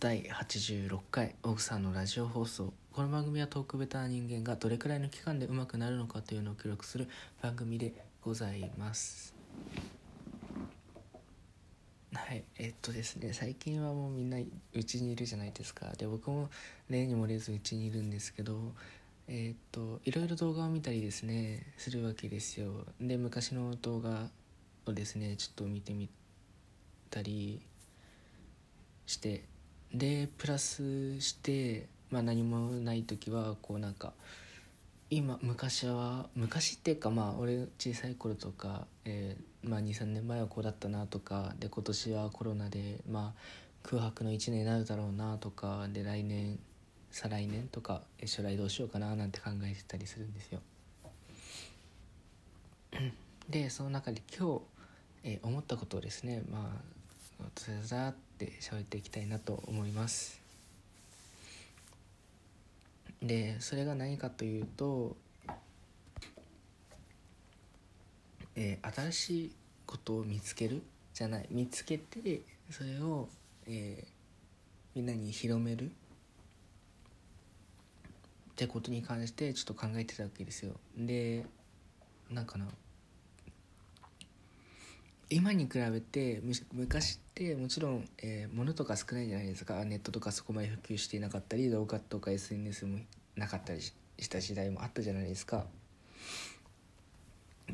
第86回奥さんのラジオ放送。この番組はトークベタな人間がどれくらいの期間で上手くなるのかというのを記録する番組でございます。はいえっとですね最近はもうみんなうちにいるじゃないですか。で僕も例に漏れずうちにいるんですけどえっといろいろ動画を見たりですねするわけですよ。で昔の動画をですねちょっと見てみたりしてでプラスして、まあ、何もない時はこうなんか今昔は昔っていうかまあ俺小さい頃とか、えーまあ、23年前はこうだったなとかで今年はコロナで、まあ、空白の1年になるだろうなとかで来年再来年とか将来どうしようかななんて考えてたりするんですよ。でその中で今日、えー思ったことをですねまあざざーって喋っていきたいなと思います。でそれが何かというと、えー新しいことを見つける？じゃない見つけてそれを、えーみんなに広める？ってことに関してちょっと考えてたわけですよ。でなんかな今に比べてむ昔ってもちろん、えー物とか少ないじゃないですかネットとかそこまで普及していなかったり動画とか SNS もなかったりしした時代もあったじゃないですか。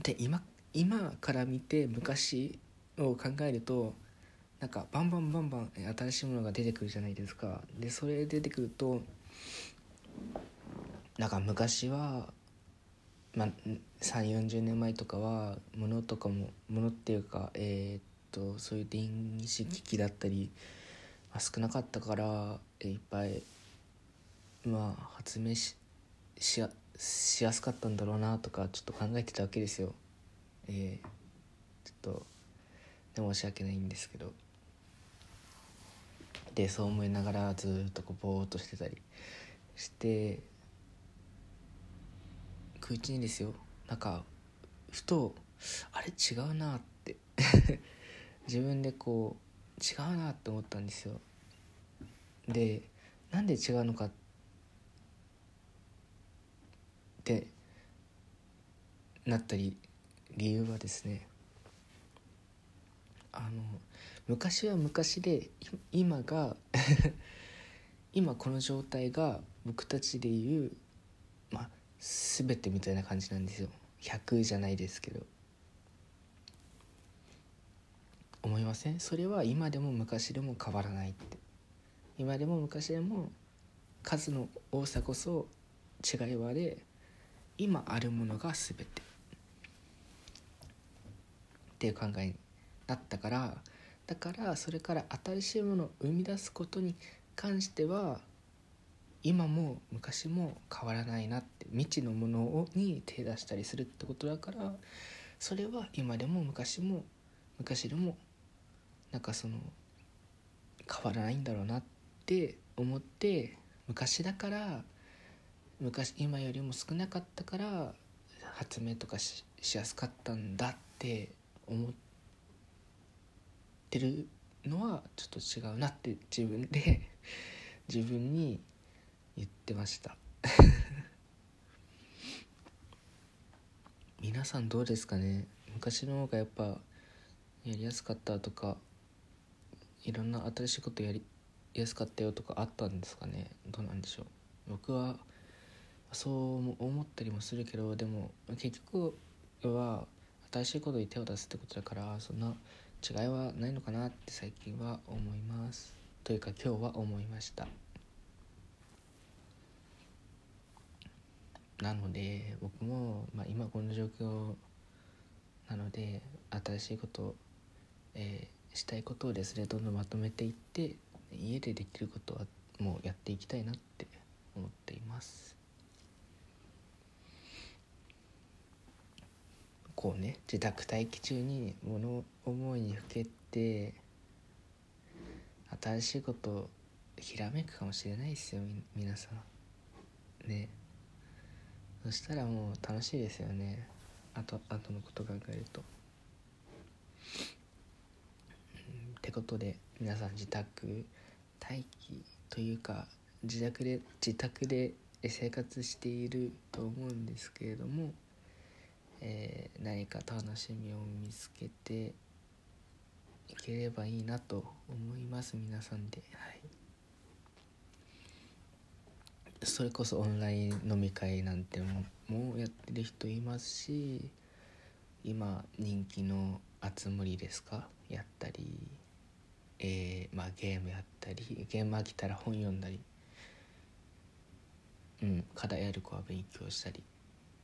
で今今から見て昔を考えるとなんかバンバンバンバン新しいものが出てくるじゃないですか。でそれ出てくるとなんか昔はまあ、3 4 0年前とかは物とかも物っていうかえーっとそういう電子機器だったり、まあ、少なかったからえいっぱいまあ発明ししやしやすかったんだろうなとかちょっと考えてたわけですよ。えーちょっと申し訳ないんですけどでそう思いながらずっとこうぼーっとしてたりして空中にですよ。なんかふとあれ？違うなって。自分でこう違うなって思ったんですよ。でなんで違うのかってなったり理由はですねあの昔は昔で今が 今この状態が僕たちでいうまあ全てみたいな感じなんですよ。100じゃないですけど。思いません？それは今でも昔でも変わらないって。今でも昔でも数の多さこそ違いはで今あるものが全て。っていう考えになったからだからそれから新しいものを生み出すことに関しては今も昔も変わらないなって未知のものをに手出したりするってことだからそれは今でも昔も昔でもなんかその変わらないんだろうなって思って昔だから昔今よりも少なかったから発明とかししやすかったんだって思ってるのはちょっと違うなって自分で自分に言ってました。皆さんどうですかね？昔の方がやっぱやりやすかったとかいろんな新しいことやりやすかったよとかあったんですかね？どうなんでしょう？僕はそう思ったりもするけどでも結局は新しいことに手を出すってことだからそんな違いはないのかなって最近は思います。というか今日は思いました。なので僕も、まあ、今この状況なので新しいことを、えーしたいことをですねどんどんまとめていって家でできることはもうやっていきたいなって思っています。こうね自宅待機中に物思いにふけて新しいことをひらめくかもしれないですよ皆さん。ね。そしたらもう楽しいですよね。あとあとのこと考えると。ってことで皆さん自宅待機というか自宅で自宅で生活していると思うんですけれども、えー、何か楽しみを見つけていければいいなと思います皆さんで、はい、それこそオンライン飲み会なんてももうやってる人いますし今人気の「あつ森」ですか？やったり、えー、まあ、ゲームやったりゲーム飽きたら本読んだり、うん、課題やる子は勉強したり。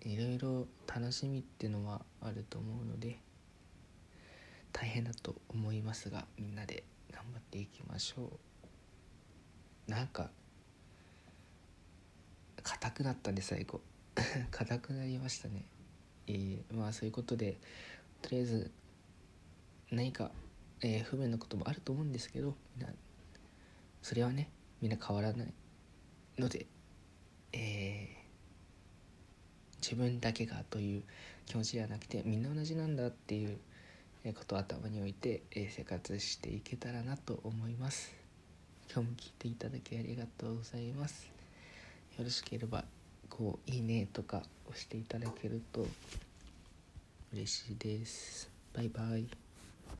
いろいろ楽しみっていうのはあると思うので大変だと思いますがみんなで頑張っていきましょう。なんか硬くなったね最後。硬くなりましたね。えー、まあそういうことでとりあえず何か、えー、不便なこともあると思うんですけどみんなそれはねみんな変わらないので、えー、自分だけがという気持ちではなくてみんな同じなんだっていうことを頭に置いて、えー、生活していけたらなと思います。今日も聞いていただきありがとうございます。よろしければこう「いいね」とか押していただけると嬉しいです。バイバイ。